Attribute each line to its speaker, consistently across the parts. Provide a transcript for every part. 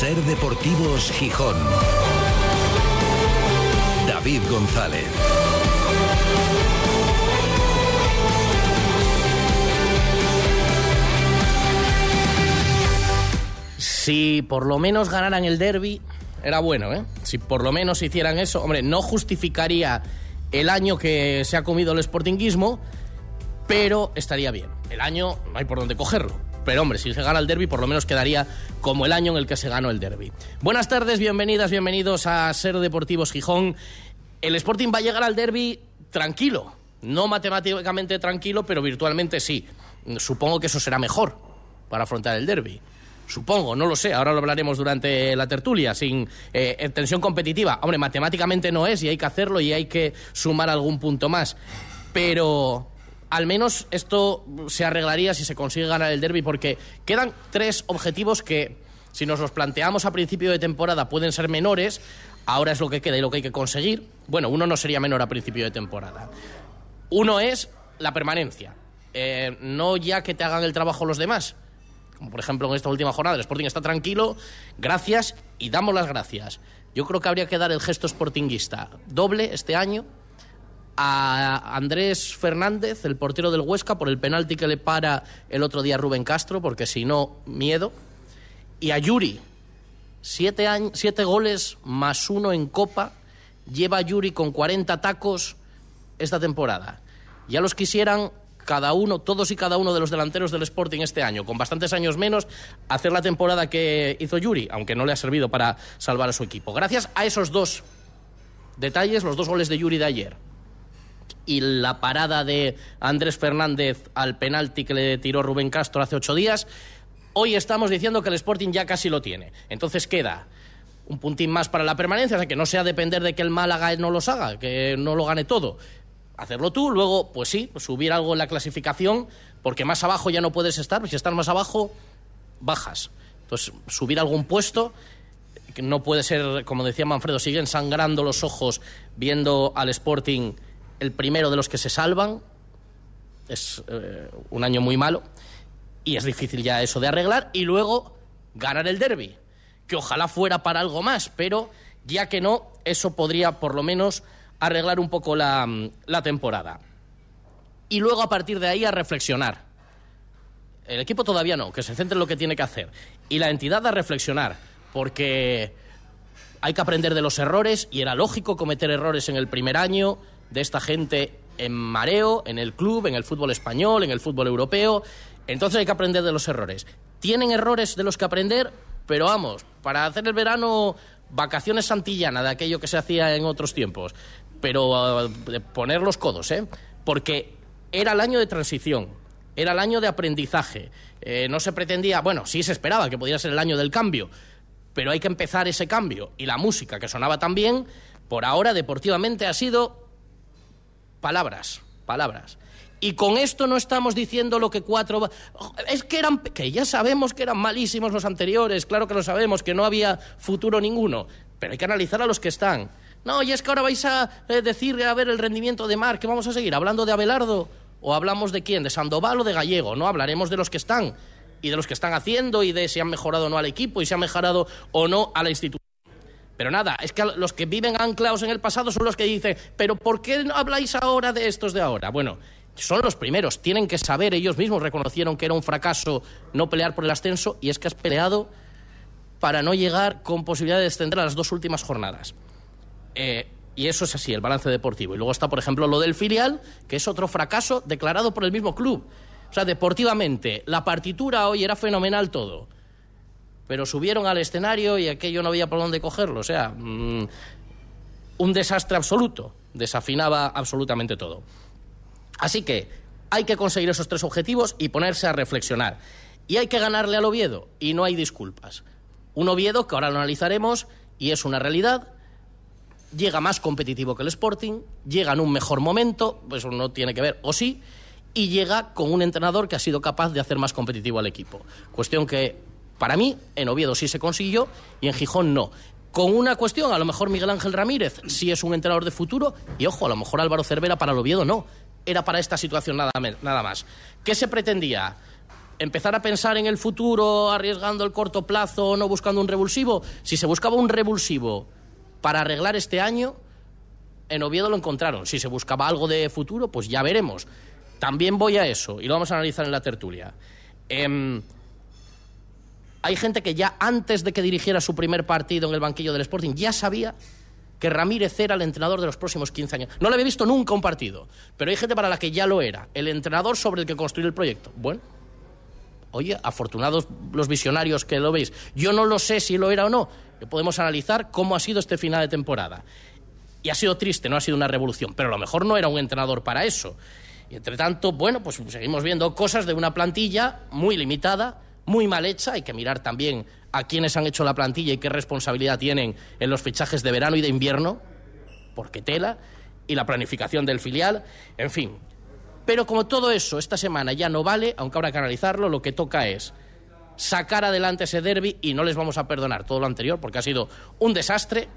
Speaker 1: Ser Deportivos Gijón. David González.
Speaker 2: Si por lo menos ganaran el derby, era bueno, ¿eh? Si por lo menos hicieran eso, hombre, no justificaría el año que se ha comido el sportinguismo, pero estaría bien. El año no hay por dónde cogerlo. Pero hombre, si se gana el derby, por lo menos quedaría como el año en el que se ganó el derby. Buenas tardes, bienvenidas, bienvenidos a Ser Deportivos Gijón. El Sporting va a llegar al derby tranquilo. No matemáticamente tranquilo, pero virtualmente sí. Supongo que eso será mejor para afrontar el derby. Supongo, no lo sé, ahora lo hablaremos durante la tertulia, sin eh, tensión competitiva. Hombre, matemáticamente no es y hay que hacerlo y hay que sumar algún punto más. Pero al menos esto se arreglaría si se consigue ganar el derby, porque quedan tres objetivos que, si nos los planteamos a principio de temporada, pueden ser menores. Ahora es lo que queda y lo que hay que conseguir. Bueno, uno no sería menor a principio de temporada. Uno es la permanencia. Eh, no ya que te hagan el trabajo los demás, como por ejemplo en esta última jornada, el Sporting está tranquilo, gracias y damos las gracias. Yo creo que habría que dar el gesto sportinguista doble este año a Andrés Fernández, el portero del Huesca, por el penalti que le para el otro día Rubén Castro, porque si no, miedo. Y a Yuri, siete, siete goles más uno en Copa, lleva Yuri con 40 tacos esta temporada. Ya los quisieran cada uno, todos y cada uno de los delanteros del Sporting este año, con bastantes años menos, hacer la temporada que hizo Yuri, aunque no le ha servido para salvar a su equipo. Gracias a esos dos detalles, los dos goles de Yuri de ayer y la parada de Andrés Fernández al penalti que le tiró Rubén Castro hace ocho días, hoy estamos diciendo que el Sporting ya casi lo tiene. Entonces queda un puntín más para la permanencia, o sea, que no sea depender de que el Málaga no los haga, que no lo gane todo hacerlo tú, luego, pues sí, subir algo en la clasificación, porque más abajo ya no puedes estar, si estás más abajo, bajas. Entonces, subir algún puesto, no puede ser, como decía Manfredo, siguen sangrando los ojos viendo al Sporting el primero de los que se salvan. Es eh, un año muy malo y es difícil ya eso de arreglar. Y luego ganar el derby, que ojalá fuera para algo más, pero ya que no, eso podría por lo menos arreglar un poco la, temporada. Y luego a partir de ahí a reflexionar. El equipo todavía no, que se centre en lo que tiene que hacer. Y la entidad a reflexionar, porque hay que aprender de los errores y era lógico cometer errores en el primer año de esta gente en mareo, en el club, en el fútbol español, en el fútbol europeo. Entonces hay que aprender de los errores. Tienen errores de los que aprender, pero vamos, para hacer el verano vacaciones santillana de aquello que se hacía en otros tiempos pero uh, poner los codos, ¿eh? Porque era el año de transición, era el año de aprendizaje. Eh, no se pretendía, bueno, sí se esperaba que pudiera ser el año del cambio, pero hay que empezar ese cambio. Y la música que sonaba tan bien, por ahora deportivamente ha sido palabras, palabras. Y con esto no estamos diciendo lo que cuatro... Es que eran... que ya sabemos que eran malísimos los anteriores, claro que lo sabemos, que no había futuro ninguno, pero hay que analizar a los que están. No, y es que ahora vais a eh, decir a ver el rendimiento de Mar, que vamos a seguir hablando de Abelardo o hablamos de quién, de Sandoval o de Gallego, no hablaremos de los que están y de los que están haciendo y de si han mejorado o no al equipo y si han mejorado o no a la institución. Pero nada, es que los que viven anclados en el pasado son los que dicen, pero ¿por qué no habláis ahora de estos de ahora? Bueno, son los primeros, tienen que saber, ellos mismos reconocieron que era un fracaso no pelear por el ascenso y es que has peleado para no llegar con posibilidad de descender a las dos últimas jornadas. Eh, y eso es así, el balance deportivo. Y luego está, por ejemplo, lo del filial, que es otro fracaso declarado por el mismo club. O sea, deportivamente, la partitura hoy era fenomenal todo. Pero subieron al escenario y aquello no había por dónde cogerlo. O sea, mm, un desastre absoluto. Desafinaba absolutamente todo. Así que hay que conseguir esos tres objetivos y ponerse a reflexionar. Y hay que ganarle al Oviedo. Y no hay disculpas. Un Oviedo que ahora lo analizaremos y es una realidad llega más competitivo que el Sporting, llega en un mejor momento, pues no tiene que ver, o sí, y llega con un entrenador que ha sido capaz de hacer más competitivo al equipo. Cuestión que, para mí, en Oviedo sí se consiguió y en Gijón no. Con una cuestión, a lo mejor Miguel Ángel Ramírez sí es un entrenador de futuro y, ojo, a lo mejor Álvaro Cervera para el Oviedo no. Era para esta situación nada, más. ¿Qué se pretendía? empezar a pensar en el futuro, arriesgando el corto plazo, no buscando un revulsivo. Si se buscaba un revulsivo para arreglar este año, en Oviedo lo encontraron. Si se buscaba algo de futuro, pues ya veremos. También voy a eso y lo vamos a analizar en la tertulia. Em, hay gente que ya antes de que dirigiera su primer partido en el banquillo del Sporting ya sabía que Ramírez era el entrenador de los próximos 15 años. No le había visto nunca un partido, pero hay gente para la que ya lo era, el entrenador sobre el que construir el proyecto. Bueno, oye, afortunados los visionarios que lo veis. Yo no lo sé si lo era o no. Podemos analizar cómo ha sido este final de temporada. Y ha sido triste, no ha sido una revolución, pero a lo mejor no era un entrenador para eso. Y entre tanto, bueno, pues seguimos viendo cosas de una plantilla muy limitada, muy mal hecha. Hay que mirar también a quienes han hecho la plantilla y qué responsabilidad tienen en los fichajes de verano y de invierno, porque tela, y la planificación del filial, en fin. Pero como todo eso esta semana ya no vale, aunque habrá que analizarlo, lo que toca es sacar adelante ese derby y no les vamos a perdonar todo lo anterior porque ha sido un desastre,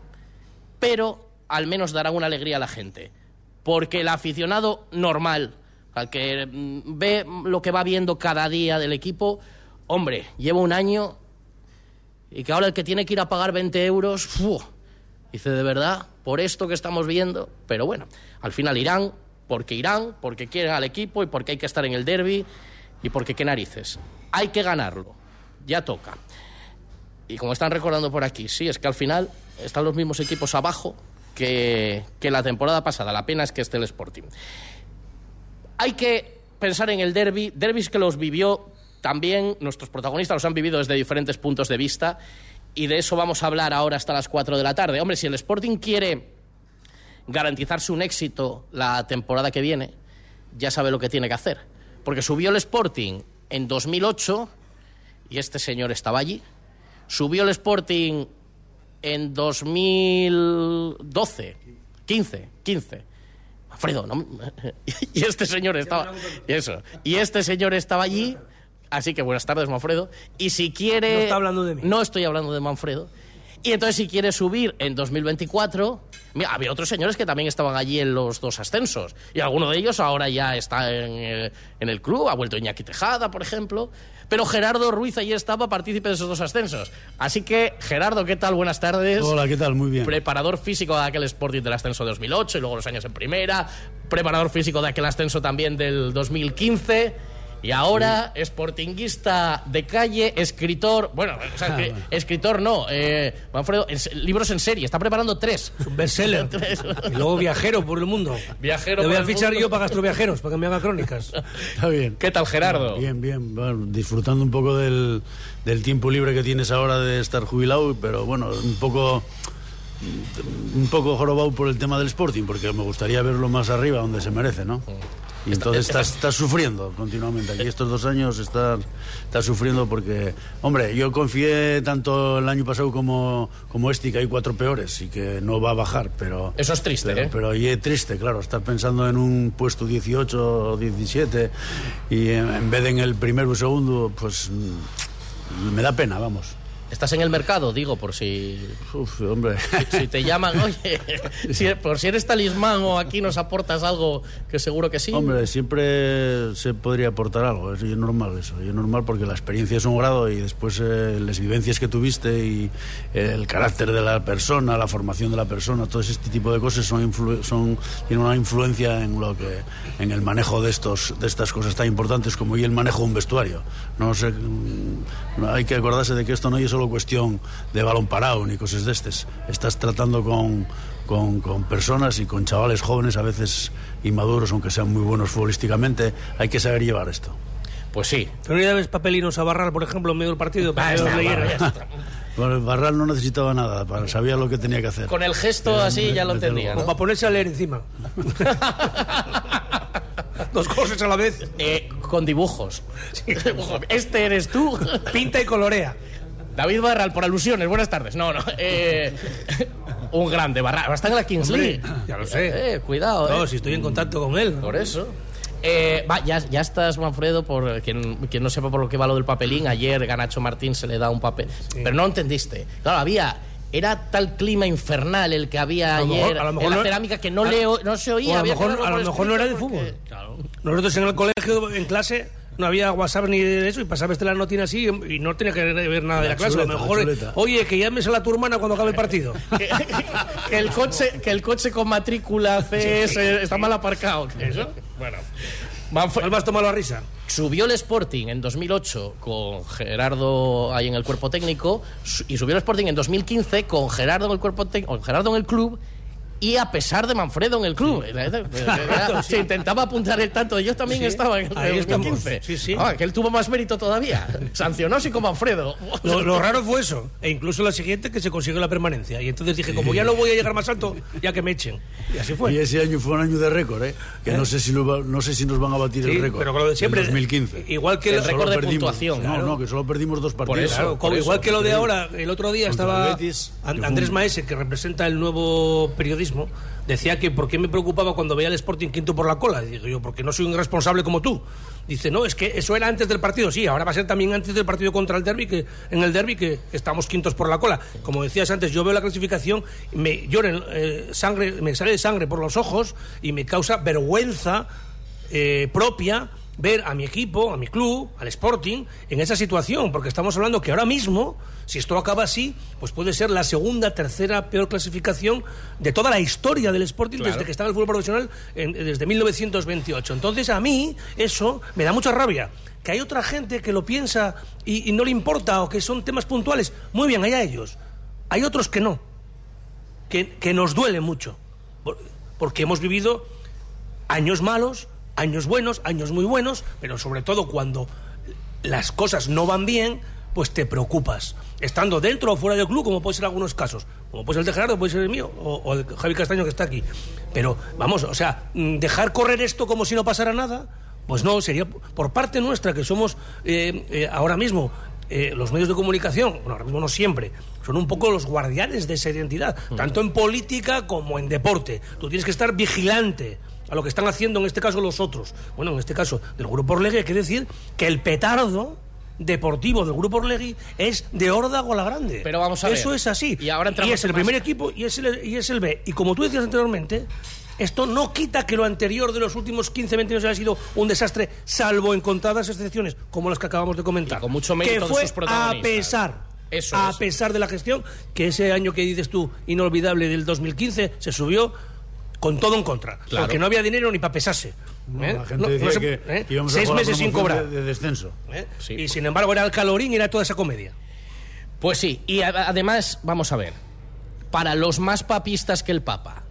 Speaker 2: pero al menos dará una alegría a la gente. Porque el aficionado normal, al que mm, ve lo que va viendo cada día del equipo, hombre, lleva un año y que ahora el que tiene que ir a pagar 20 euros, dice de verdad, por esto que estamos viendo, pero bueno, al final irán, porque irán, porque quieren al equipo y porque hay que estar en el derby y porque qué narices. Hay que ganarlo, ya toca. Y como están recordando por aquí, sí, es que al final están los mismos equipos abajo que, que la temporada pasada, la pena es que esté el Sporting. Hay que pensar en el derby, derbis que los vivió también nuestros protagonistas los han vivido desde diferentes puntos de vista y de eso vamos a hablar ahora hasta las 4 de la tarde. Hombre, si el Sporting quiere garantizarse un éxito la temporada que viene, ya sabe lo que tiene que hacer. Porque subió el Sporting en 2008 y este señor estaba allí. Subió el Sporting en 2012, 15, 15. Alfredo, ¿no? y este señor estaba eso. Y este señor estaba allí Así que buenas tardes, Manfredo. Y si quiere...
Speaker 3: No está hablando de mí.
Speaker 2: No estoy hablando de Manfredo. Y entonces si quiere subir en 2024... Mira, había otros señores que también estaban allí en los dos ascensos. Y alguno de ellos ahora ya está en, eh, en el club. Ha vuelto Iñaki Tejada, por ejemplo. Pero Gerardo Ruiz allí estaba partícipe de esos dos ascensos. Así que, Gerardo, ¿qué tal? Buenas tardes.
Speaker 4: Hola, ¿qué tal? Muy bien.
Speaker 2: Preparador físico de aquel Sporting del ascenso de 2008 y luego los años en primera. Preparador físico de aquel ascenso también del 2015 y ahora, sportinguista de calle, escritor, bueno, o sea, que, escritor no, eh, Manfredo, libros en serie, está preparando tres.
Speaker 3: un bestseller. y luego viajero por el mundo.
Speaker 2: Viajero
Speaker 3: Le voy a fichar yo para gastroviajeros, para que me haga crónicas.
Speaker 4: Está bien.
Speaker 2: ¿Qué tal, Gerardo?
Speaker 4: Bien, bien. Bueno, disfrutando un poco del, del tiempo libre que tienes ahora de estar jubilado, pero bueno, un poco un poco jorobado por el tema del Sporting, porque me gustaría verlo más arriba, donde se merece, ¿no? Y entonces estás, sufriendo continuamente. Aquí estos dos años estás, sufriendo porque, hombre, yo confié tanto el año pasado como, como este que hay cuatro peores y que no va a bajar, pero...
Speaker 2: Eso es triste,
Speaker 4: pero,
Speaker 2: ¿eh?
Speaker 4: Pero y es triste, claro, estar pensando en un puesto 18 o 17 y en, vez de en el primero o segundo, pues mm, me da pena, vamos.
Speaker 2: Estás en el mercado, digo, por si.
Speaker 4: Uf, hombre.
Speaker 2: Si, te llaman, oye, por si eres talismán o aquí nos aportas algo, que seguro que sí.
Speaker 4: Hombre, siempre se podría aportar algo, es normal eso. Es normal porque la experiencia es un grado y después eh, las vivencias que tuviste y el carácter de la persona, la formación de la persona, todo este tipo de cosas son, son tienen una influencia en lo que en el manejo de estos de estas cosas tan importantes como y el manejo de un vestuario. No sé, mm, hay que acordarse de que esto no es solo cuestión de balón parado ni cosas de estas. Estás tratando con, con, con, personas y con chavales jóvenes, a veces inmaduros, aunque sean muy buenos futbolísticamente. Hay que saber llevar esto.
Speaker 2: Pues sí.
Speaker 3: Pero ya ves papelinos a Barral, por ejemplo, en medio del partido. Para
Speaker 4: bueno, Barral no necesitaba nada, para, sabía lo que tenía que hacer.
Speaker 2: Con el gesto así ya lo entendía.
Speaker 3: para ponerse a leer encima. Dos cosas a la vez.
Speaker 2: Eh, con dibujos. Este eres tú.
Speaker 3: Pinta y colorea.
Speaker 2: David Barral, por alusiones, buenas tardes. No, no. Eh, un grande, Barral. Está en la Kings League.
Speaker 3: Ya lo sé.
Speaker 2: Eh, cuidado,
Speaker 3: No,
Speaker 2: eh.
Speaker 3: si estoy en contacto con él.
Speaker 2: Por eso. Eh, va, ya, ya, estás, Manfredo, por quien, quien, no sepa por lo que va lo del papelín. Ayer Ganacho Martín se le da un papel. Sí. Pero no entendiste. Claro, había. Era tal clima infernal el que había
Speaker 3: a
Speaker 2: ayer
Speaker 3: mejor, a lo mejor
Speaker 2: en la
Speaker 3: no,
Speaker 2: cerámica que no, a, leo, no se oía.
Speaker 3: a lo mejor, a lo mejor no era de fútbol. Claro. Nosotros en el colegio, en clase, no había WhatsApp ni de eso y pasabas de la notina así y no tenía que ver nada de la
Speaker 4: La
Speaker 3: clase. A lo mejor, oye, que llames a la tu hermana cuando acabe el partido.
Speaker 2: que, que el coche, que el coche con matrícula CS está mal aparcado. ¿Eso? Bueno. Manfre-
Speaker 3: ¿Cuál más tomado la risa?
Speaker 2: Subió el Sporting en 2008 con Gerardo ahí en el cuerpo técnico y subió el Sporting en 2015 con Gerardo en el cuerpo técnico, con Gerardo en el club y a pesar de Manfredo en el club. Se intentaba apuntar el tanto. Yo también
Speaker 3: Sí,
Speaker 2: estaba en el
Speaker 3: ahí
Speaker 2: de
Speaker 3: estamos.
Speaker 2: 2015.
Speaker 3: Sí, sí.
Speaker 2: Ah, que él tuvo más mérito todavía. Sancionó sí como Manfredo.
Speaker 3: Lo, lo raro fue eso. E incluso la siguiente que se consiguió la permanencia. Y entonces dije, como ya no voy a llegar más alto, ya que me echen. Y así
Speaker 4: Y
Speaker 3: fue.
Speaker 4: ese año fue un año de récord, ¿eh? Que no sé si lo va- no sé si nos van a batir
Speaker 3: Sí,
Speaker 4: el récord.
Speaker 3: pero con lo de siempre.
Speaker 4: El 2015.
Speaker 3: Igual que
Speaker 2: El récord de
Speaker 4: perdimos-
Speaker 2: puntuación,
Speaker 4: No,
Speaker 2: claro.
Speaker 4: no, que solo perdimos dos partidos.
Speaker 2: eso,
Speaker 3: Claro,
Speaker 2: por eso,
Speaker 3: igual que lo de ahora, el otro día
Speaker 4: Contra
Speaker 3: estaba
Speaker 4: Betis,
Speaker 3: Andrés Maese, que representa el nuevo periodismo, decía que por qué me preocupaba cuando veía al Sporting quinto por la cola. Digo yo, porque no soy un irresponsable como tú. Dice, no, es que eso era antes del partido. Sí, ahora va a ser también antes del partido contra el derby, que en el derby que estamos quintos por la cola. Como decías antes, yo veo la clasificación, me llora eh, sangre, me sale sangre por los ojos y me causa vergüenza eh, propia ver a mi equipo, a mi club, al Sporting, en esa situación, porque estamos hablando que ahora mismo, si esto acaba así, pues puede ser la segunda, tercera peor clasificación de toda la historia del Sporting
Speaker 2: Claro.
Speaker 3: desde que estaba el fútbol profesional en- desde 1928. Entonces a mí eso me da mucha rabia. Que hay otra gente que lo piensa y, y no le importa o que son temas puntuales. Muy bien, allá ellos. Hay otros que no, que, que nos duele mucho, por- porque hemos vivido años malos, años buenos, años muy buenos, pero sobre todo cuando las cosas no van bien, pues te preocupas. Estando dentro o fuera del club, como puede ser en algunos casos. Como puede ser el de Gerardo, puede ser el mío, o, o el de Javi Castaño que está aquí. Pero, vamos, o sea, mm, dejar correr esto como si no pasara nada, pues no, sería por parte nuestra, que somos eh, eh, ahora mismo eh, los medios de comunicación, bueno, ahora mismo no siempre, son un poco los guardianes de esa identidad, tanto en política como en deporte. Tú tienes que estar vigilante a lo que están haciendo en este caso los otros. Bueno, en este caso del Grupo Orlegui hay que decir que el petardo deportivo del Grupo Orlegui es de Órdago la Grande.
Speaker 2: Pero vamos a ver.
Speaker 3: Eso es así.
Speaker 2: Y ahora entramos
Speaker 3: es el
Speaker 2: más-
Speaker 3: primer equipo y es el, y es el B. Y como tú decías anteriormente, esto no quita que lo anterior de los últimos 15, 20 años haya sido un desastre, salvo en contadas excepciones, como las que acabamos de comentar.
Speaker 2: Y con mucho mérito
Speaker 3: que
Speaker 2: de
Speaker 3: fue a pesar.
Speaker 2: Eso
Speaker 3: a
Speaker 2: es.
Speaker 3: pesar de la gestión, que ese año que dices tú, inolvidable del 2015, se subió con todo en contra.
Speaker 2: Claro.
Speaker 3: Porque no había dinero ni para pesarse.
Speaker 4: No,
Speaker 3: ¿eh?
Speaker 4: La gente
Speaker 3: No- no
Speaker 4: decía
Speaker 3: se-
Speaker 4: que,
Speaker 3: ¿eh?
Speaker 4: que íbamos a
Speaker 3: Seis meses sin cobrar.
Speaker 4: De, de descenso.
Speaker 3: ¿eh?
Speaker 2: Sí.
Speaker 3: Y sin embargo era el calorín y era toda esa comedia.
Speaker 2: Pues sí, y a- además, vamos a ver, para los más papistas que el Papa,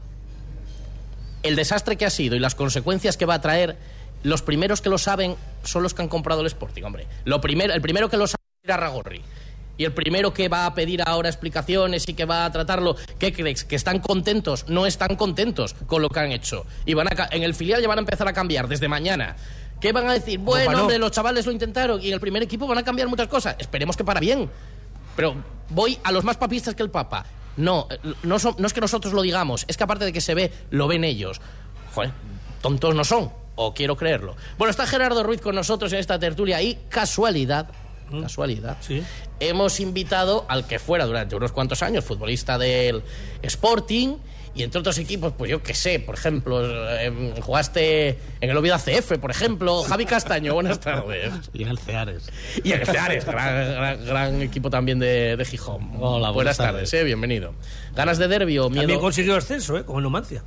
Speaker 2: el desastre que ha sido y las consecuencias que va a traer, los primeros que lo saben son los que han comprado el Sporting, hombre. Lo primero, el primero que lo sabe era Ragorri. Y el primero que va a pedir ahora explicaciones y que va a tratarlo, ¿qué crees? ¿Que están contentos? No están contentos con lo que han hecho. Y van a, en el filial ya van a empezar a cambiar desde mañana. ¿Qué van a decir? Bueno,
Speaker 3: no.
Speaker 2: hombre, los chavales lo intentaron y en el primer equipo van a cambiar muchas cosas. Esperemos que para bien. Pero voy a los más papistas que el Papa. No, eh, no, son- no es que nosotros lo digamos, es que aparte de que se ve, lo ven ellos. Joder, tontos no son, o quiero creerlo. Bueno, está Gerardo Ruiz con nosotros en esta tertulia y casualidad, casualidad,
Speaker 3: Sí.
Speaker 2: hemos invitado al que fuera durante unos cuantos años futbolista del Sporting y entre otros equipos, pues yo qué sé, por ejemplo, eh, jugaste en el Oviedo ACF, por ejemplo, Javi Castaño, buenas tardes.
Speaker 5: Y en el Ceares.
Speaker 2: Y el Ceares, gran, gran- gran equipo también de, de Gijón.
Speaker 5: Hola, buenas
Speaker 2: tardes,
Speaker 5: tardes.
Speaker 2: eh, bienvenido. ¿Ganas de derbi o miedo?
Speaker 3: También consiguió ascenso, ¿eh? Como el Numancia.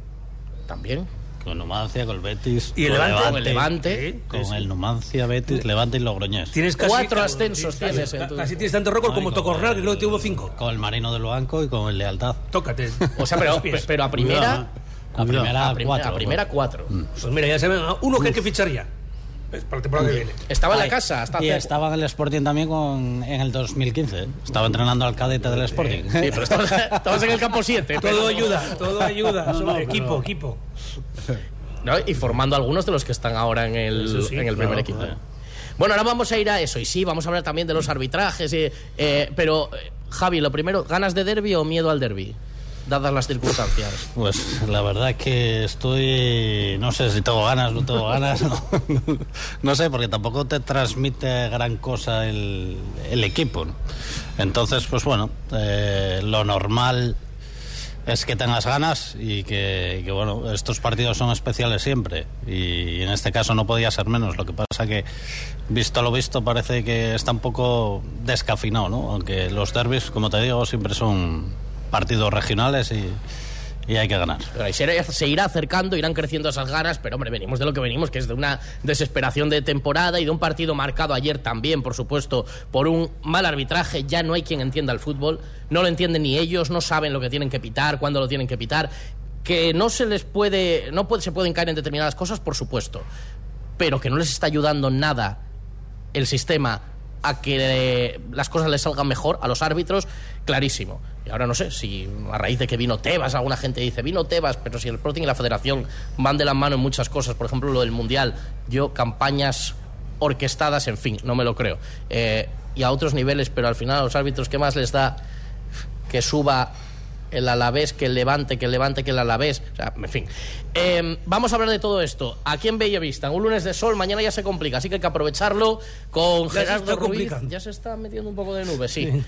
Speaker 2: También.
Speaker 5: Con Numancia, con el Betis.
Speaker 3: Y el
Speaker 5: con
Speaker 3: Levante.
Speaker 2: Con el Levante.
Speaker 5: Con el Numancia, Betis, Levante y Logroñés.
Speaker 3: Tienes casi,
Speaker 2: Cuatro ascensos
Speaker 3: casi-
Speaker 2: tienes en tu-
Speaker 3: Casi tienes tanto récord
Speaker 5: No,
Speaker 3: como que
Speaker 5: el-
Speaker 3: creo que tuvo cinco.
Speaker 5: Con el Marino del Banco y con el Lealtad.
Speaker 3: Tócate.
Speaker 2: O sea, pero, pero a primera.
Speaker 4: Cuidado,
Speaker 5: A primera,
Speaker 2: A,
Speaker 5: cuatro.
Speaker 2: a primera cuatro.
Speaker 3: Pues mira, ya saben, uno que hay que fichar ya. Es para la temporada que viene.
Speaker 2: Estaba en la casa hasta
Speaker 5: Y
Speaker 2: hace-
Speaker 5: estaba en el Sporting también con, en el 2015. ¿eh? Estaba entrenando al cadete del Sporting.
Speaker 2: Sí, pero estabas, estabas en el campo 7.
Speaker 3: Todo ayuda, todo ayuda.
Speaker 4: No,
Speaker 3: equipo,
Speaker 4: pero-
Speaker 3: equipo.
Speaker 2: Y formando algunos de los que están ahora en el,
Speaker 3: sí,
Speaker 2: en el
Speaker 3: claro,
Speaker 2: primer equipo.
Speaker 3: claro.
Speaker 2: Bueno, ahora vamos a ir a eso. Y sí, vamos a hablar también de los arbitrajes. y, eh, pero, eh, Javi, lo primero, ¿ganas de derby o miedo al derby? Dadas las circunstancias.
Speaker 5: Pues la verdad es que estoy. No sé si tengo ganas, no tengo ganas. No, sé, porque tampoco te transmite gran cosa el, el equipo. ¿no? Entonces, pues bueno, eh, lo normal es que tengas ganas y que, que, bueno, estos partidos son especiales siempre y en este caso no podía ser menos. Lo que pasa que, visto lo visto, parece que está un poco descafinado, ¿no? Aunque los derbis, como te digo, siempre son partidos regionales y, y hay que ganar.
Speaker 2: Se irá acercando, irán creciendo esas ganas, pero hombre, venimos de lo que venimos, que es de una desesperación de temporada y de un partido marcado ayer también, por supuesto, por un mal arbitraje. Ya no hay quien entienda el fútbol, no lo entienden ni ellos, no saben lo que tienen que pitar, cuándo lo tienen que pitar. Que no se les puede, no se pueden caer en determinadas cosas, por supuesto, pero que no les está ayudando nada el sistema a que las cosas les salgan mejor a los árbitros, clarísimo. Y ahora no sé si a raíz de que vino Tebas, alguna gente dice, vino Tebas, pero si el Sporting y la Federación van de la mano en muchas cosas, por ejemplo lo del Mundial, yo campañas orquestadas, en fin, no me lo creo. Eh, y a otros niveles, pero al final a los árbitros, ¿qué más les da que suba el Alavés, que el Levante, que el Levante, que el Alavés. O sea, en fin. Eh, vamos a hablar de todo esto. Aquí en Bellavista, un lunes de sol, mañana ya se complica, así que hay que aprovecharlo con Gerardo Ruiz. Ya se está metiendo un poco de nube, sí.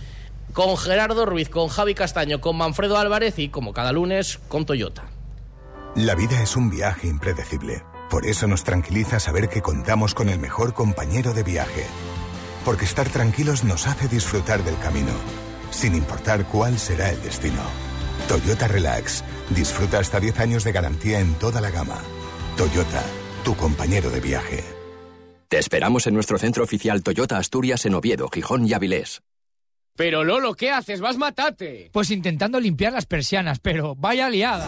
Speaker 2: con Gerardo Ruiz, con Javi Castaño, con Manfredo Álvarez y, como cada lunes, con Toyota.
Speaker 6: La vida es un viaje impredecible. Por eso nos tranquiliza saber que contamos con el mejor compañero de viaje. Porque estar tranquilos nos hace disfrutar del camino, sin importar cuál será el destino. Toyota Relax. Disfruta hasta 10 años de garantía en toda la gama. Toyota, tu compañero de viaje.
Speaker 7: Te esperamos en nuestro centro oficial Toyota Asturias en Oviedo, Gijón y Avilés.
Speaker 8: Pero Lolo, ¿qué haces? Vas matate.
Speaker 9: Pues intentando limpiar las persianas, pero vaya liada.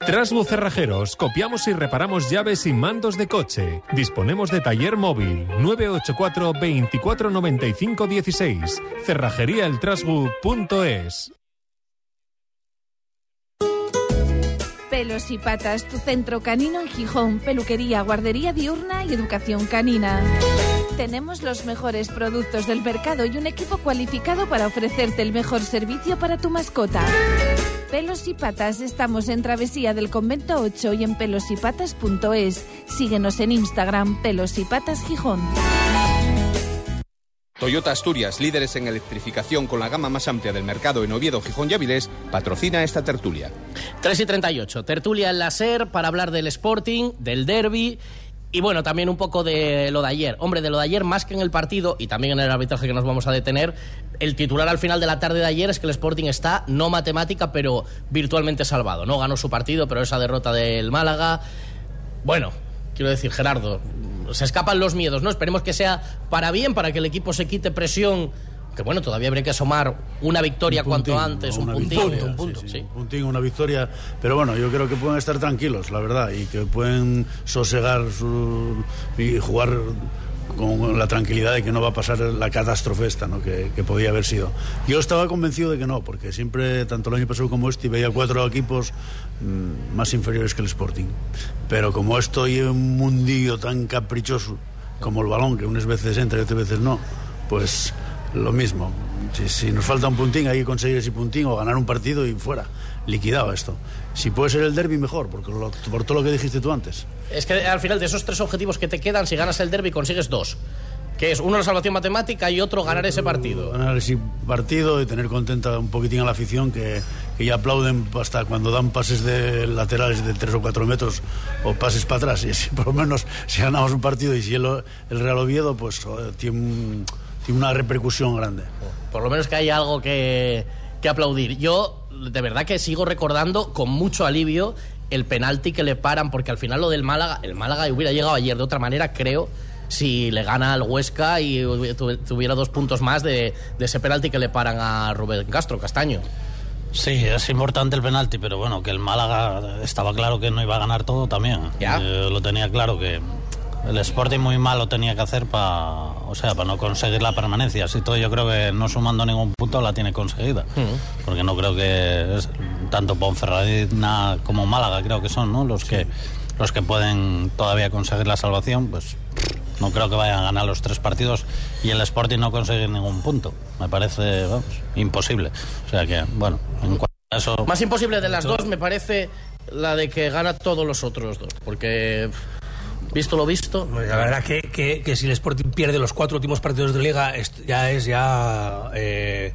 Speaker 10: Trasbu Cerrajeros, copiamos y reparamos llaves y mandos de coche. Disponemos de taller móvil 984 2495 16. Cerrajeríaeltrasbu.es.
Speaker 11: Pelos y Patas, tu centro canino en Gijón, peluquería, guardería diurna y educación canina. Tenemos los mejores productos del mercado y un equipo cualificado para ofrecerte el mejor servicio para tu mascota. Pelos y Patas, estamos en Travesía del Convento 8 y en pelosypatas.es. Síguenos en Instagram, Pelos y Patas Gijón.
Speaker 12: Toyota Asturias, líderes en electrificación con la gama más amplia del mercado en Oviedo, Gijón y Avilés, patrocina esta tertulia.
Speaker 2: 3 y 38, tertulia en la SER para hablar del Sporting, del derby y bueno, también un poco de lo de ayer. Hombre, de lo de ayer más que en el partido y también en el arbitraje que nos vamos a detener, el titular al final de la tarde de ayer es que el Sporting está, no matemática, pero virtualmente salvado. No ganó su partido, pero esa derrota del Málaga... Bueno, quiero decir, Gerardo, se escapan los miedos, ¿no? Esperemos que sea para bien, para que el equipo se quite presión. Que bueno, todavía habría que asomar una victoria
Speaker 4: Un puntín,
Speaker 2: cuanto antes, un
Speaker 4: victoria,
Speaker 2: un punto,
Speaker 4: sí, sí,
Speaker 2: sí.
Speaker 4: un puntín, una victoria. Pero bueno, yo creo que pueden estar tranquilos, la verdad, y que pueden sosegar su, y jugar con la tranquilidad de que no va a pasar la catástrofe esta, ¿no? que, que podía haber sido. Yo estaba convencido de que no, porque siempre, tanto el año pasado como este, veía cuatro equipos mm, más inferiores que el Sporting. Pero como estoy en un mundillo tan caprichoso como el balón, que unas veces entra y otras veces no, pues lo mismo. Si, si nos falta un puntín, hay que conseguir ese puntín o ganar un partido y fuera. Liquidado esto. Si puede ser el derby, mejor, porque lo- por todo lo que dijiste tú antes.
Speaker 2: Es que al final de esos tres objetivos que te quedan, si ganas el derby consigues dos. Que es uno la salvación matemática y otro ganar ese partido.
Speaker 4: Ganar ese partido y tener contenta un poquitín a la afición que, que ya aplauden hasta cuando dan pases de laterales de 3 o 4 metros o pases para atrás. Y así, por lo menos si ganamos un partido y si el, el Real Oviedo, pues tiene, un- tiene una repercusión grande.
Speaker 2: Por lo menos que haya algo que, que aplaudir. Yo, de verdad que sigo recordando con mucho alivio el penalti que le paran, porque al final lo del Málaga, el Málaga hubiera llegado ayer de otra manera, creo, si le gana al Huesca y tuviera dos puntos más de, de ese penalti que le paran a Rubén Castro, Castaño.
Speaker 5: Sí, es importante el penalti, pero bueno, que el Málaga estaba claro que no iba a ganar todo también.
Speaker 2: Ya.
Speaker 5: Eh, lo tenía claro que el Sporting muy mal lo tenía que hacer para, o sea, para no conseguir la permanencia. Así todo, yo creo que no sumando ningún punto la tiene conseguida, porque no creo que es- tanto Ponferradina como Málaga creo que son, ¿no? Los que los que pueden todavía conseguir la salvación, pues no creo que vayan a ganar los tres partidos y el Sporting no conseguir ningún punto. Me parece, vamos, imposible. O sea que, bueno, en cuanto a eso...
Speaker 2: Más imposible de las dos me parece la de que gana todos los otros dos. Porque, visto lo visto.
Speaker 3: La verdad que, que, que si el Sporting pierde los cuatro últimos partidos de Liga, ya es ya eh,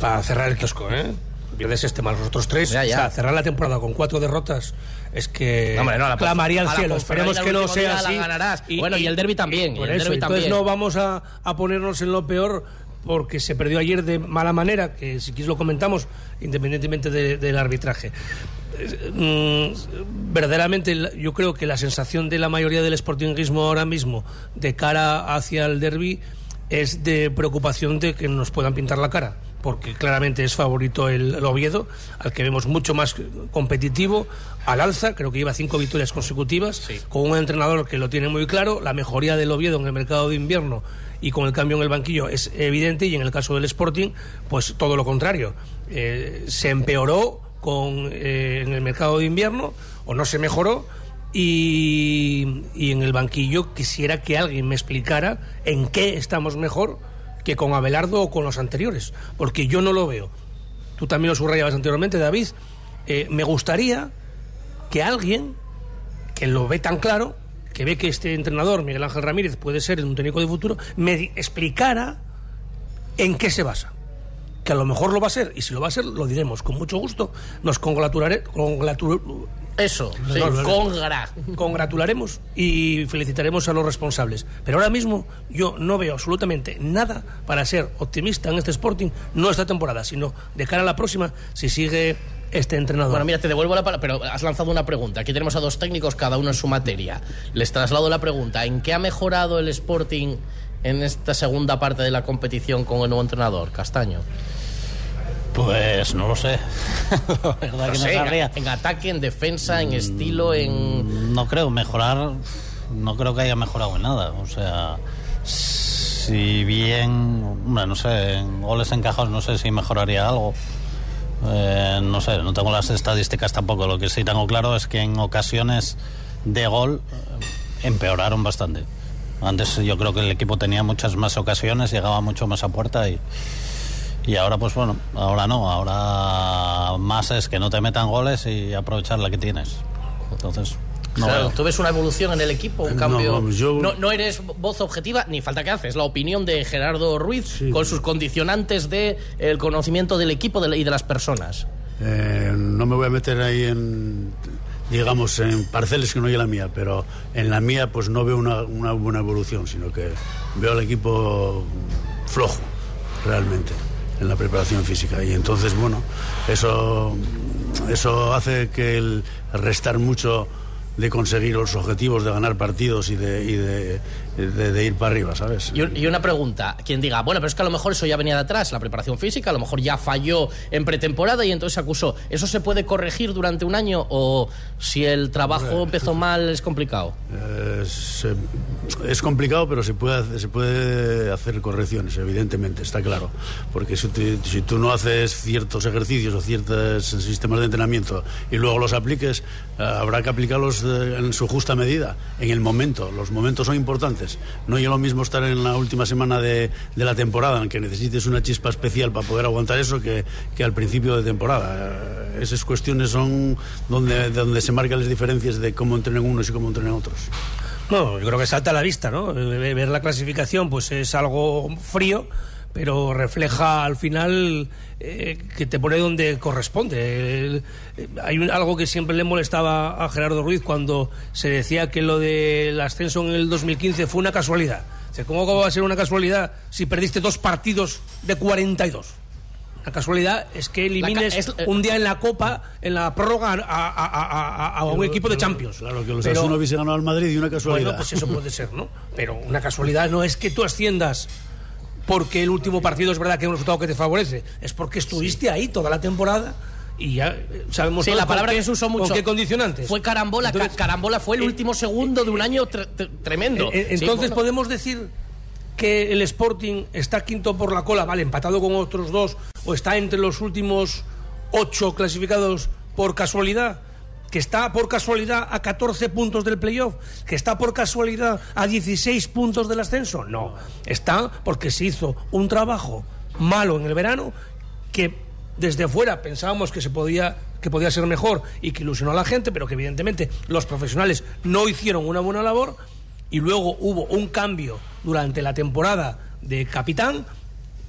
Speaker 3: para cerrar el kiosco, ¿eh? Pierdes este más los otros tres.
Speaker 2: Ya, ya.
Speaker 3: O sea, cerrar la temporada con cuatro derrotas es que
Speaker 2: No, hombre, no, la
Speaker 3: clamaría al cielo. Esperemos que no sea así.
Speaker 2: ganarás. Bueno, y el derbi también, y el derbi
Speaker 3: entonces
Speaker 2: también.
Speaker 3: no vamos a, a ponernos en lo peor porque se perdió ayer de mala manera, que si quieres lo comentamos, independientemente de- del arbitraje. Mm, verdaderamente yo creo que la sensación de la mayoría del sportingismo ahora mismo de cara hacia el derby es de preocupación de que nos puedan pintar la cara porque claramente es favorito el, el Oviedo, al que vemos mucho más competitivo, al alza, creo que lleva cinco victorias consecutivas, con un entrenador que lo tiene muy claro, la mejoría del Oviedo en el mercado de invierno y con el cambio en el banquillo es evidente, y en el caso del Sporting, pues todo lo contrario. Eh, se empeoró con, eh, en el mercado de invierno, o no se mejoró, y, y en el banquillo quisiera que alguien me explicara en qué estamos mejor que con Abelardo o con los anteriores, porque yo no lo veo. Tú también lo subrayabas anteriormente, David. Eh, me gustaría que alguien que lo ve tan claro, que ve que este entrenador, Miguel Ángel Ramírez, puede ser un técnico de futuro, me explicara en qué se basa. Que a lo mejor lo va a ser, y si lo va a ser, lo diremos con mucho gusto. Nos congratularé, congratu-
Speaker 2: Eso, sí,
Speaker 3: No, no, no.
Speaker 2: congra.
Speaker 3: congratularemos y felicitaremos a los responsables. Pero ahora mismo yo no veo absolutamente nada para ser optimista en este Sporting, no esta temporada, sino de cara a la próxima, si sigue este entrenador.
Speaker 2: Bueno, mira, te devuelvo la palabra, pero has lanzado una pregunta. Aquí tenemos a dos técnicos, cada uno en su materia. Les traslado la pregunta. ¿En qué ha mejorado el Sporting en esta segunda parte de la competición con el nuevo entrenador, Castaño?
Speaker 5: Pues no lo sé. La verdad
Speaker 2: No
Speaker 5: que no
Speaker 2: sé, en,
Speaker 5: sabría.
Speaker 2: en ataque, en defensa, en estilo, en...
Speaker 5: No creo mejorar, no creo que haya mejorado en nada. O sea, si bien, no sé, en goles encajados no sé si mejoraría algo. Eh, no sé, no tengo las estadísticas tampoco. Lo que sí tengo claro es que en ocasiones de gol eh, empeoraron bastante. Antes yo creo que el equipo tenía muchas más ocasiones, llegaba mucho más a puerta y, y ahora pues bueno, ahora no, ahora más es que no te metan goles y aprovechar la que tienes. Entonces, no
Speaker 2: Claro. ¿Tú ves una evolución en el equipo, un
Speaker 4: No,
Speaker 2: cambio?
Speaker 4: yo-
Speaker 2: no, no eres voz objetiva, ni falta que haces. La opinión de Gerardo Ruiz con sus condicionantes de el conocimiento del equipo de la- y de las personas.
Speaker 4: Eh, no me voy a meter ahí en, digamos, en parcelas que no hay la mía, pero en la mía pues no veo una, una buena evolución, sino que veo al equipo flojo, realmente, en la preparación física. Y entonces, bueno, eso, eso hace que el restar mucho de conseguir los objetivos de ganar partidos y de, de- de ir para arriba, ¿sabes?
Speaker 2: Y, y una pregunta, quien diga, bueno, pero es que a lo mejor eso ya venía de atrás, la preparación física, a lo mejor ya falló en pretemporada y entonces se acusó. ¿Eso se puede corregir durante un año o si el trabajo empezó mal es complicado?
Speaker 4: Eh, se- es complicado, pero se puede, se puede hacer correcciones, evidentemente, está claro. Porque si, tú- si tú no haces ciertos ejercicios o ciertos sistemas de entrenamiento y luego los apliques, eh, habrá que aplicarlos eh, en su justa medida, en el momento. Los momentos son importantes. No es lo mismo estar en la última semana de, la temporada, en que necesites una chispa especial para poder aguantar eso, que, que al principio de temporada. Eh, esas cuestiones son donde, donde se marcan las diferencias de cómo entrenan unos y cómo entrenan otros.
Speaker 3: No, yo creo que salta a la vista, ¿no? Ver la clasificación, pues es algo frío, pero refleja al final eh, que te pone donde corresponde. Eh, hay un- algo que siempre le molestaba a Gerardo Ruiz cuando se decía que lo del ascenso en el 2015 fue una casualidad. Dice, ¿Cómo va a ser una casualidad si perdiste dos partidos de 42? La casualidad es que elimines
Speaker 2: es- eh,
Speaker 3: un día en la Copa, en la prórroga, a, a- a- a- a un equipo de Champions.
Speaker 4: Claro, que los
Speaker 3: Pero-
Speaker 4: hubiese ganado al Madrid y una casualidad.
Speaker 3: bueno, pues eso puede ser, ¿no? Pero una casualidad no es que tú asciendas porque el último partido es verdad que es un resultado que te favorece, es porque estuviste ahí toda la temporada y ya eh, sabemos
Speaker 2: Sí, la palabra
Speaker 3: qué-
Speaker 2: que se usó mucho.
Speaker 3: con qué condicionantes.
Speaker 2: Fue carambola.
Speaker 3: Entonces,
Speaker 2: carambola fue el
Speaker 3: eh,
Speaker 2: último segundo de un año tre- tremendo.
Speaker 3: Eh, eh,
Speaker 2: Sí,
Speaker 3: Entonces podemos decir que el Sporting está quinto por la cola, vale, empatado con otros dos, o está entre los últimos ocho clasificados por casualidad, que está por casualidad a 14 puntos del playoff, que está por casualidad a 16 puntos del ascenso. No, está porque se hizo un trabajo malo en el verano que desde fuera pensábamos que se podía que podía ser mejor y que ilusionó a la gente, pero que evidentemente los profesionales no hicieron una buena labor y luego hubo un cambio durante la temporada de capitán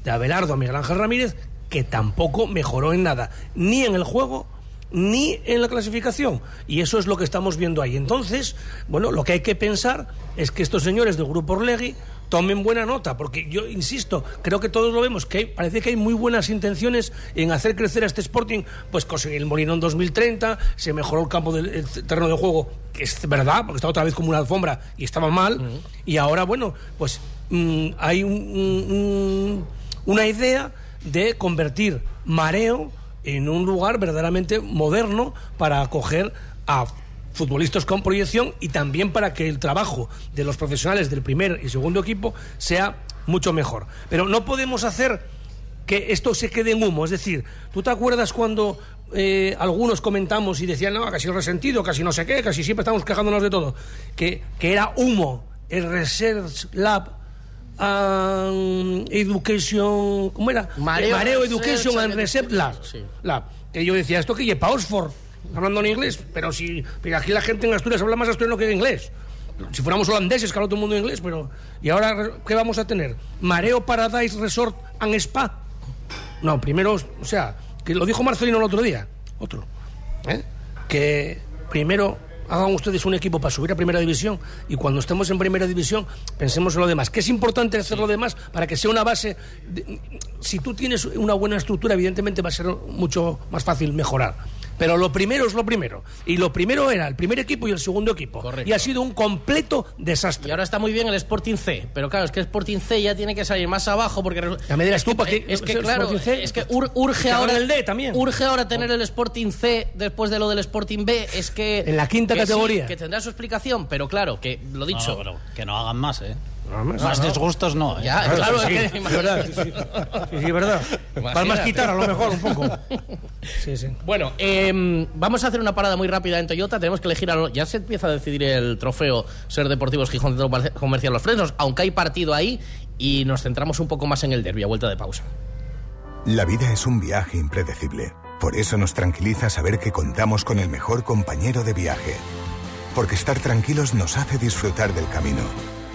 Speaker 3: de Abelardo a Miguel Ángel Ramírez que tampoco mejoró en nada, ni en el juego ni en la clasificación. Y eso es lo que estamos viendo ahí. Entonces, bueno, lo que hay que pensar es que estos señores del Grupo Orlegui tomen buena nota, porque yo insisto, creo que todos lo vemos, que hay- parece que hay muy buenas intenciones en hacer crecer a este Sporting, pues conseguir el Molinón 2030, se mejoró el campo del el terreno de juego, que es verdad, porque estaba otra vez como una alfombra y estaba mal, y ahora, bueno, pues mm, hay un- un- un- una idea de convertir Mareo en un lugar verdaderamente moderno para acoger a futbolistas con proyección y también para que el trabajo de los profesionales del primer y segundo equipo sea mucho mejor. Pero no podemos hacer que esto se quede en humo. Es decir, ¿tú te acuerdas cuando eh, algunos comentamos y decían, no, casi resentido, casi no sé qué, casi siempre estamos quejándonos de todo? Que, que era humo el Research Lab and Education, ¿cómo era?
Speaker 2: Mareo
Speaker 3: Mareo Education and
Speaker 2: and
Speaker 3: Research Lab.
Speaker 2: Sí.
Speaker 3: Lab. Que yo decía, esto que lleva Oxford, hablando en inglés, pero si pero aquí la gente en Asturias habla más asturiano que en inglés. Si fuéramos holandeses, que habla todo el mundo inglés, pero... ¿Y ahora qué vamos a tener? Mareo Paradise Resort and Spa. No, primero, o sea, que lo dijo Marcelino el otro día, otro, ¿eh? que primero hagan ustedes un equipo para subir a primera división y cuando estemos en primera división pensemos en lo demás. Que es importante hacer lo demás para que sea una base. de- si tú tienes una buena estructura, evidentemente va a ser mucho más fácil mejorar. Pero lo primero es lo primero. Y lo primero era el primer equipo y el segundo equipo.
Speaker 2: Correcto.
Speaker 3: Y ha sido un completo desastre.
Speaker 2: Y ahora está muy bien el Sporting C, pero claro, es que el Sporting C ya tiene que salir más abajo porque
Speaker 3: Ya me dirás tú, ¿para
Speaker 2: es
Speaker 3: qué?
Speaker 2: que, es que claro,
Speaker 3: Sporting C?
Speaker 2: es que ur- urge ahora
Speaker 3: el D también.
Speaker 2: urge ahora tener el Sporting C después de lo del Sporting B, es que
Speaker 3: En la quinta
Speaker 2: que sí,
Speaker 3: categoría.
Speaker 2: que tendrá su explicación, pero claro, que lo dicho,
Speaker 5: No, pero que no hagan más, ¿eh?
Speaker 3: Más.
Speaker 5: Más
Speaker 3: No, no.
Speaker 5: disgustos no, ¿eh?
Speaker 2: ya, claro,
Speaker 3: sí,
Speaker 2: es que
Speaker 3: verdad, sí, sí. Sí, sí, verdad. Palmas quitar a lo mejor un poco. Sí, sí.
Speaker 2: Bueno, em, vamos a hacer una parada muy rápida en Toyota. Tenemos que elegir. A lo- ya se empieza a decidir el trofeo Ser Deportivos Gijón Centro Comercial Los Frenos, aunque hay partido ahí y nos centramos un poco más en el derbi a vuelta de pausa.
Speaker 6: La vida es un viaje impredecible. Por eso nos tranquiliza saber que contamos con el mejor compañero de viaje. Porque estar tranquilos nos hace disfrutar del camino,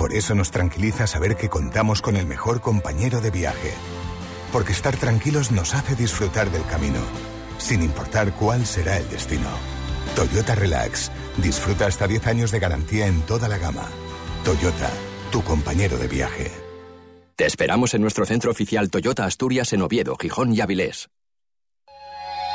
Speaker 6: Por eso nos tranquiliza saber que contamos con el mejor compañero de viaje. Porque estar tranquilos nos hace disfrutar del camino, sin importar cuál será el destino. Toyota Relax. Disfruta hasta 10 años de garantía en toda la gama. Toyota, tu compañero de viaje.
Speaker 7: Te esperamos en nuestro centro oficial Toyota Asturias en Oviedo, Gijón y Avilés.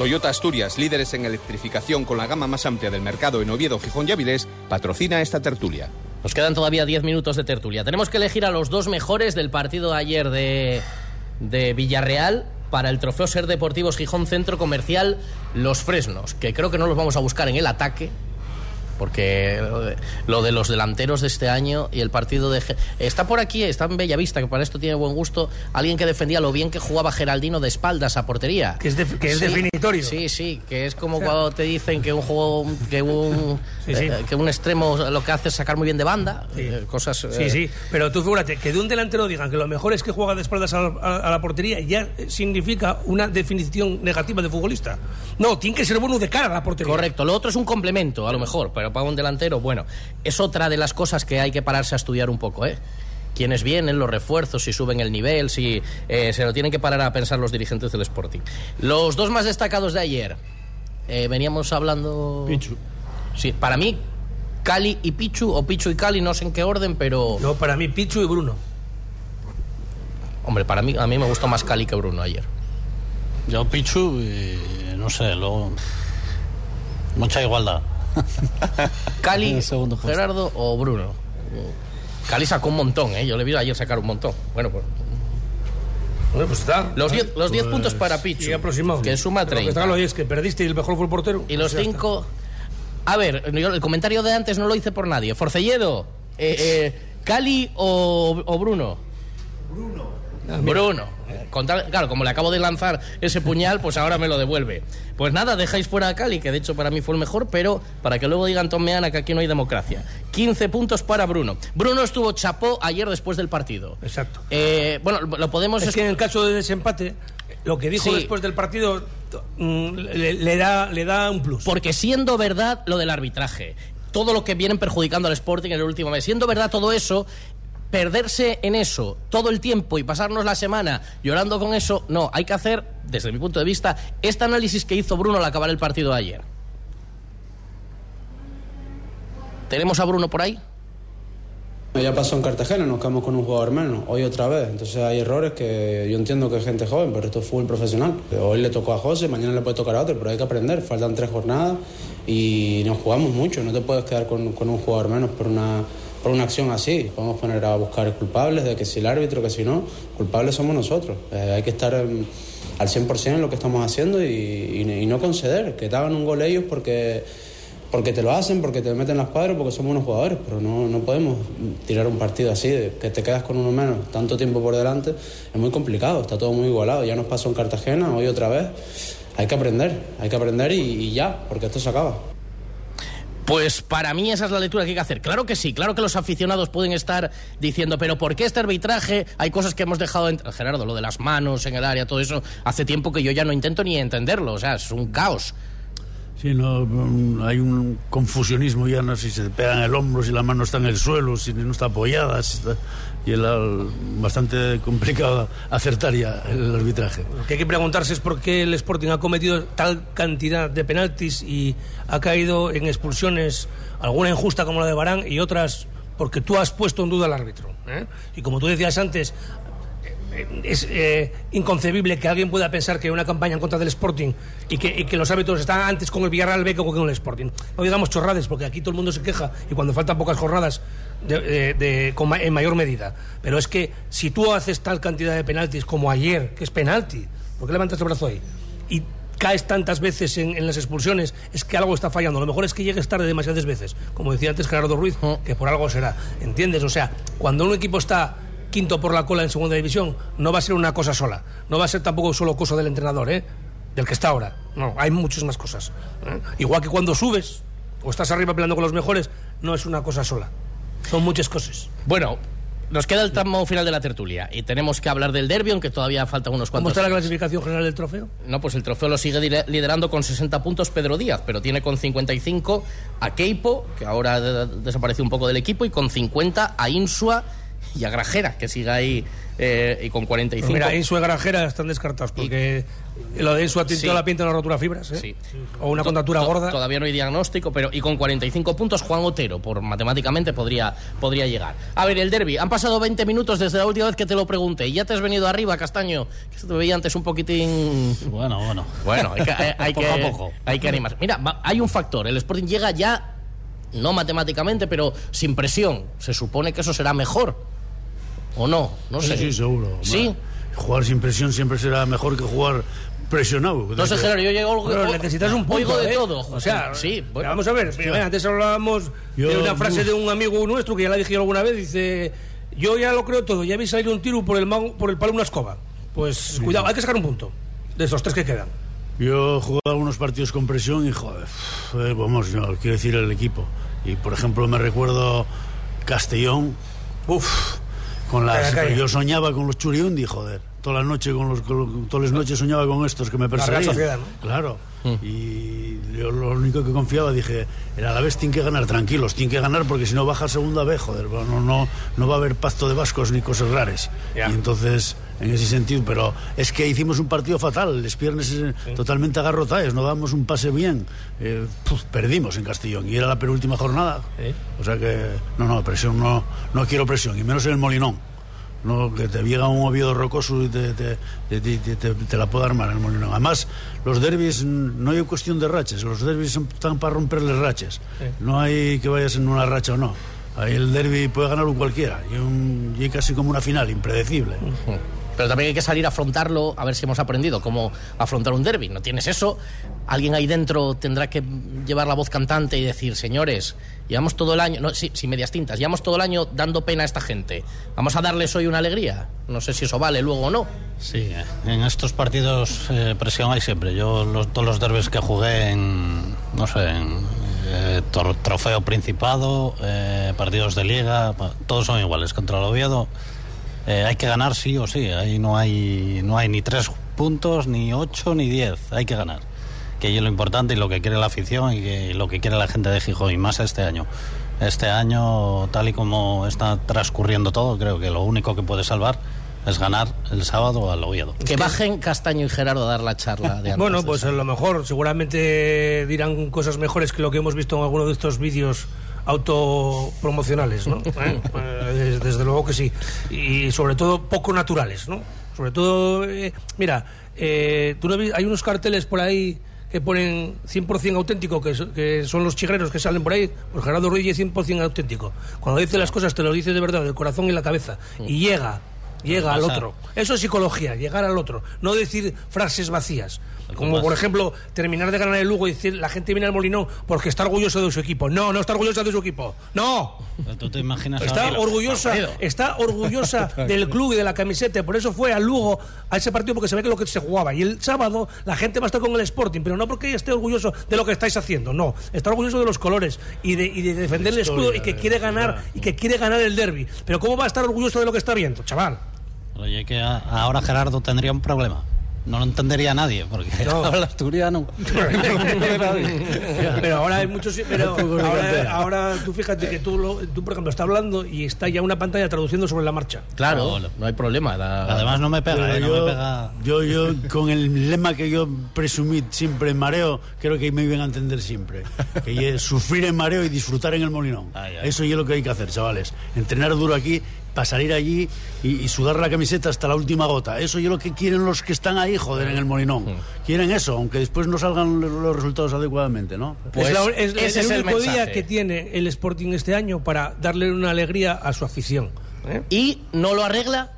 Speaker 12: Toyota Asturias, líderes en electrificación con la gama más amplia del mercado en Oviedo, Gijón y Avilés, patrocina esta tertulia.
Speaker 2: Nos quedan todavía 10 minutos de tertulia. Tenemos que elegir a los dos mejores del partido de ayer de, de Villarreal para el trofeo Ser Deportivos Gijón Centro Comercial Los Fresnos, que creo que no los vamos a buscar en el ataque, porque lo de, lo de los delanteros de este año y el partido de... Está por aquí, está en Bellavista, que para esto tiene buen gusto, alguien que defendía lo bien que jugaba Geraldino de espaldas a portería.
Speaker 3: Que es, de- que es definitorio.
Speaker 2: Sí, sí, que es como cuando te dicen que un juego, que un,
Speaker 3: Sí, sí.
Speaker 2: eh, que un extremo lo que hace es sacar muy bien de banda, eh, cosas...
Speaker 3: Sí,
Speaker 2: eh,
Speaker 3: sí, pero tú figúrate que de un delantero digan que lo mejor es que juega de espaldas a la, a- a la portería ya significa una definición negativa de futbolista. No, tiene que ser bueno de cara a la portería.
Speaker 2: Correcto, lo otro es un complemento, a lo mejor, pero para un delantero, bueno, es otra de las cosas que hay que pararse a estudiar un poco, ¿eh? Quiénes vienen, los refuerzos, si suben el nivel, si eh, se lo tienen que parar a pensar los dirigentes del Sporting. Los dos más destacados de ayer, eh, veníamos hablando...
Speaker 4: Pichu.
Speaker 2: Sí, para mí, Cali y Pichu, o Pichu y Cali, no sé en qué orden, pero...
Speaker 3: No, para mí Pichu y Bruno.
Speaker 2: Hombre, para mí, a mí me gustó más Cali que Bruno ayer.
Speaker 5: Yo Pichu y no sé, luego mucha igualdad.
Speaker 2: Cali. Gerardo o Bruno. Cali sacó un montón, ¿eh? Yo le vi ayer sacar un montón. Bueno, pues...
Speaker 3: Bueno, pues está.
Speaker 2: Los 10 los 10
Speaker 3: Pues,
Speaker 2: puntos para Pichu,
Speaker 3: aproximado.
Speaker 2: que suma
Speaker 3: Pero Lo que
Speaker 2: 30.
Speaker 3: está claro es que perdiste y el mejor fue el portero.
Speaker 2: Y los
Speaker 3: Pues está.
Speaker 2: 5... A ver, yo el comentario de antes no lo hice por nadie. Forcelledo, eh, eh, Cali o, o Bruno.
Speaker 3: Mira.
Speaker 2: Bruno. Con tal- claro, como le acabo de lanzar ese puñal, pues ahora me lo devuelve. Pues nada, dejáis fuera a Cali, que de hecho para mí fue el mejor, pero para que luego digan Tomeana que aquí no hay democracia. 15 puntos para Bruno. Bruno estuvo chapó ayer después del partido.
Speaker 3: Exacto.
Speaker 2: Eh, bueno, lo podemos...
Speaker 3: Es que en el caso de desempate, lo que dijo
Speaker 2: Sí.
Speaker 3: después del partido mm, le, le da, le da un plus.
Speaker 2: Porque siendo verdad lo del arbitraje, todo lo que vienen perjudicando al Sporting en el último mes, siendo verdad todo eso, perderse en eso todo el tiempo y pasarnos la semana llorando con eso, no, hay que hacer, desde mi punto de vista, este análisis que hizo Bruno al acabar el partido de ayer. ¿Tenemos a Bruno por ahí?
Speaker 13: Ya pasó en Cartagena, nos quedamos con un jugador menos, hoy otra vez. Entonces hay errores que yo entiendo que es gente joven, pero esto es fútbol profesional. Hoy le tocó a José, mañana le puede tocar a otro, pero hay que aprender. Faltan tres jornadas y nos jugamos mucho. No te puedes quedar con, con un jugador menos por una, por una acción así. Podemos poner a buscar culpables de que si el árbitro, que si no, culpables somos nosotros. Eh, hay que estar em, al 100% en lo que estamos haciendo y no conceder. Que te hagan un gol ellos porque porque te lo hacen, porque te meten las cuadras, porque somos unos jugadores, pero no, no podemos tirar un partido así, de que te quedas con uno menos, tanto tiempo por delante, es muy complicado, está todo muy igualado, ya nos pasó en Cartagena, hoy otra vez, hay que aprender, hay que aprender y, y ya, porque esto se acaba.
Speaker 2: Pues para mí esa es la lectura que hay que hacer. Claro que sí, claro que los aficionados pueden estar diciendo, pero ¿por qué este arbitraje? Hay cosas que hemos dejado... en- Gerardo, lo de las manos en el área, todo eso, hace tiempo que yo ya no intento ni entenderlo, o sea, es un caos.
Speaker 4: Sí, no, mm, hay un confusionismo ya, no sé si se pega en el hombro, si la mano está en el suelo, si no está apoyada, si está- y el, al- bastante complicado acertar ya el arbitraje.
Speaker 3: Lo que hay que preguntarse es por qué el Sporting ha cometido tal cantidad de penaltis y ha caído en expulsiones, alguna injusta como la de Barán y otras porque tú has puesto en duda al árbitro. ¿eh? Y como tú decías antes, es eh, inconcebible que alguien pueda pensar que una campaña en contra del Sporting y que, y que los árbitros están antes con el Villarreal B que con el Sporting. No digamos chorrades, porque aquí todo el mundo se queja y cuando faltan pocas jornadas de- de- de- con ma- en mayor medida. Pero es que si tú haces tal cantidad de penaltis como ayer, que es penalti, ¿por qué levantas el brazo ahí? Y caes tantas veces en, en las expulsiones, es que algo está fallando. Lo mejor es que llegues tarde demasiadas veces, como decía antes Gerardo Ruiz, que por algo será. ¿Entiendes? O sea, cuando un equipo está quinto por la cola en segunda división, no va a ser una cosa sola. No va a ser tampoco solo cosa del entrenador, ¿eh? Del que está ahora. No, hay muchas más cosas. ¿eh? Igual que cuando subes o estás arriba peleando con los mejores, no es una cosa sola. Son muchas cosas.
Speaker 2: Bueno, nos queda el tramo final de la tertulia y tenemos que hablar del derbi, aunque todavía faltan unos
Speaker 3: ¿Cómo
Speaker 2: cuantos.
Speaker 3: está la clasificación general del trofeo?
Speaker 2: No, pues el trofeo lo sigue liderando con 60 puntos Pedro Díaz, pero tiene con 55 a Keipo, que ahora desapareció un poco del equipo, y con 50 a Insua y a Grajera, que sigue ahí eh, y con 45.
Speaker 3: Pues mira, Insua y Granjera están descartados porque lo de Insua tiene
Speaker 2: Sí.
Speaker 3: la pinta de una rotura de fibras, ¿eh?
Speaker 2: Sí.
Speaker 3: O una
Speaker 2: To- to-
Speaker 3: gorda.
Speaker 2: Todavía no hay diagnóstico, pero y con 45 puntos Juan Otero, por matemáticamente podría, podría llegar. A ver, el derby. Han pasado 20 minutos desde la última vez que te lo pregunté. Y ya te has venido arriba, Castaño. Que se te veía antes un poquitín.
Speaker 5: Bueno, bueno.
Speaker 2: Bueno, hay que, hay- hay
Speaker 5: Poco
Speaker 2: que-
Speaker 5: a poco.
Speaker 2: hay que animar. Mira, hay un factor. El Sporting llega ya, no matemáticamente, pero sin presión. Se supone que eso será mejor. ¿O no? No
Speaker 4: Sí,
Speaker 2: sé.
Speaker 4: sí, seguro.
Speaker 2: Sí.
Speaker 4: jugar sin presión siempre será mejor que jugar presionado.
Speaker 2: No sé, Gerardo, yo llego...
Speaker 3: Pero necesitas un punto,
Speaker 2: de
Speaker 3: ¿eh?
Speaker 2: todo.
Speaker 3: O sea,
Speaker 2: sí. bueno.
Speaker 3: vamos a ver. mira, antes hablábamos
Speaker 4: Yo-
Speaker 3: de una frase
Speaker 4: uf.
Speaker 3: de un amigo nuestro que ya la dije alguna vez. Dice: Yo ya lo creo todo. Ya vi salir un tiro por el, mago- por el palo una escoba. Pues cuidado, hay que sacar un punto de esos tres que quedan.
Speaker 4: Yo he jugado algunos partidos con presión y, joder, eh, vamos, yo quiero decir el equipo. Y, por ejemplo, me recuerdo Castellón, uff, con las... Yo soñaba con los Churiundi, joder. Toda la noche con los, con- todas las noches soñaba con estos que me perseguían.
Speaker 3: Sociedad, ¿no?
Speaker 4: Claro. Y yo lo único que confiaba, dije, era a la vez tienen que ganar, tranquilos, tienen que ganar porque si no baja segunda vez, joder, no, no, no va a haber pacto de vascos ni cosas raras. Y entonces, en ese sentido, pero es que hicimos un partido fatal, les piernes eh, totalmente agarrotados, no damos un pase bien, eh, puf, perdimos en Castellón y era la penúltima jornada. O sea que, no, no, presión, no, no quiero presión, y menos en el Molinón. No, que te llega un Oviedo rocoso y te, te, te- te- la puede armar en el Molinón. Además, los derbis no hay cuestión de raches, los derbis están para romperles raches. No hay que vayas en una racha o no. Ahí el derby puede ganarlo cualquiera y, un, y casi como una final, impredecible.
Speaker 2: Pero también hay que salir a afrontarlo, a ver si hemos aprendido cómo afrontar un derby. No tienes eso, alguien ahí dentro tendrá que llevar la voz cantante y decir, señores, llevamos todo el año, no, sí, sí, medias tintas, llevamos todo el año dando pena a esta gente. Vamos a darles hoy una alegría. No sé si eso vale luego o no.
Speaker 5: Sí, en estos partidos eh, presión hay siempre. Yo los, todos los derbes que jugué en, no sé, en eh, trofeo principado, eh, partidos de liga, todos son iguales. Contra el Oviedo eh, hay que ganar sí o sí. Ahí no hay, no hay ni tres puntos, ni ocho, ni diez. Hay que ganar. Que es lo importante y lo que quiere la afición y que- lo que quiere la gente de Gijón y más este año. Este año, tal y como está transcurriendo todo, creo que lo único que puede salvar es ganar el sábado al Oviedo.
Speaker 2: Que bajen Castaño y Gerardo a dar la charla de antes.
Speaker 3: Bueno, pues a lo mejor seguramente dirán cosas mejores que lo que hemos visto en alguno de estos vídeos autopromocionales, ¿no? ¿Eh? Des- desde luego que sí. Y sobre todo poco naturales, ¿no? Sobre todo, eh, mira, eh, tú no hay unos carteles por ahí que ponen 100% auténtico, que, que son los chigreros que salen por ahí, pues Gerardo Ruiz es 100% auténtico. Cuando dice las cosas te lo dice de verdad, del corazón y la cabeza. Y llega, llega al otro. Eso es psicología, llegar al otro, no decir frases vacías. Como por ejemplo, terminar de ganar el Lugo y decir la gente viene al Molinón porque está orgulloso de su equipo. No, no está orgullosa de su equipo. No.
Speaker 5: ¿Tú te imaginas
Speaker 3: Está orgullosa, está orgullosa del club y de la camiseta. Por eso fue al Lugo a ese partido porque se ve que lo que se jugaba. Y el sábado la gente va a estar con el Sporting, pero no porque esté orgulloso de lo que estáis haciendo. No, está orgulloso de los colores y de, y de defender el escudo y que quiere ganar y que quiere ganar el derby. Pero cómo va a estar orgulloso de lo que está viendo, chaval.
Speaker 5: Oye, que a- ahora Gerardo tendría un problema. No lo entendería nadie, porque
Speaker 3: No.
Speaker 5: habla asturiano.
Speaker 3: pero ahora hay muchos pero ahora, ahora tú fíjate que tú, lo- tú por ejemplo está hablando y está ya una pantalla traduciendo sobre la marcha
Speaker 2: Claro, no hay problema. la-
Speaker 5: Además no me pega,
Speaker 4: Pero
Speaker 5: eh, no
Speaker 4: yo,
Speaker 5: me pega.
Speaker 4: yo, yo, con el lema que yo presumí siempre en mareo, creo que me iban a entender siempre. Que es sufrir en mareo y disfrutar en el molinón. Eso es lo que hay que hacer, chavales. Entrenar duro aquí para salir allí y, y sudar la camiseta hasta la última gota. Eso es lo que quieren los que están ahí, joder, en el molinón. Quieren eso, aunque después no salgan los resultados adecuadamente, ¿no?
Speaker 3: es, la- es- es el único día que tiene el Sporting este año para darle una alegría a su afición ¿eh?
Speaker 2: Y no lo arregla,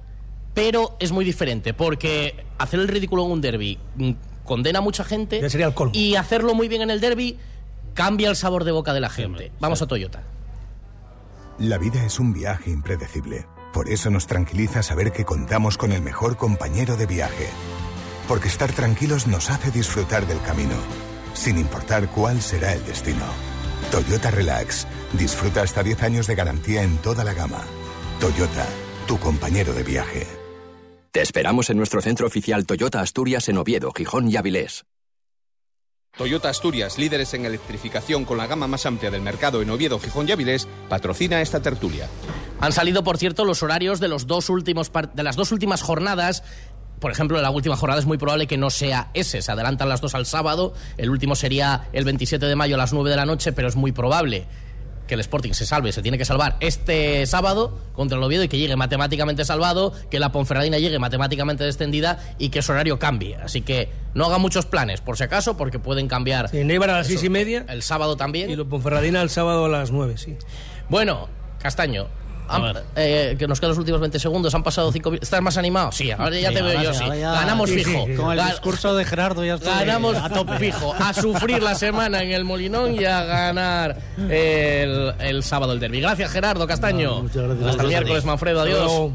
Speaker 2: pero es muy diferente, porque hacer el ridículo en un derby mm, condena a mucha gente y hacerlo muy bien en el derby cambia el sabor de boca de la gente. Vamos a Toyota.
Speaker 6: La vida es un viaje impredecible. Por eso nos tranquiliza saber que contamos con el mejor compañero de viaje. Porque estar tranquilos nos hace disfrutar del camino, sin importar cuál será el destino. Toyota Relax. Disfruta hasta 10 años de garantía en toda la gama. Toyota, tu compañero de viaje.
Speaker 7: Te esperamos en nuestro centro oficial Toyota Asturias en Oviedo, Gijón y Avilés.
Speaker 12: Toyota Asturias, líderes en electrificación con la gama más amplia del mercado en Oviedo, Gijón y Avilés, patrocina esta tertulia.
Speaker 2: Han salido, por cierto, los horarios de, los dos últimos de las dos últimas jornadas. Por ejemplo, la última jornada es muy probable que no sea ese. Se adelantan las dos al sábado. El último sería el 27 de mayo a las 9 de la noche, pero es muy probable que el Sporting se salve, se tiene que salvar este sábado contra el Oviedo y que llegue matemáticamente salvado, que la Ponferradina llegue matemáticamente descendida y que su horario cambie. Así que no haga muchos planes, por si acaso, porque pueden cambiar.
Speaker 3: en Eibar a las
Speaker 2: Eso,
Speaker 3: seis y media
Speaker 2: El sábado también.
Speaker 3: y lo Ponferradina el sábado a las nueve sí
Speaker 2: Bueno, Castaño, Han-
Speaker 5: ver.
Speaker 2: eh, que nos quedan los últimos 20 segundos. Han pasado 5 ¿Estás más animado? Sí, ahora ya
Speaker 5: Sí,
Speaker 2: te veo yo,
Speaker 5: sí,
Speaker 2: sí.
Speaker 5: ahora ya-
Speaker 2: Ganamos
Speaker 5: Sí, sí,
Speaker 2: fijo.
Speaker 5: Con el discurso de Gerardo ya estoy
Speaker 2: Ganamos
Speaker 5: a tope.
Speaker 2: fijo. A sufrir la semana en el Molinón y a ganar el, el sábado el derby. Gracias, Gerardo Castaño.
Speaker 4: muchas gracias.
Speaker 2: Hasta el miércoles, Manfredo. Adiós.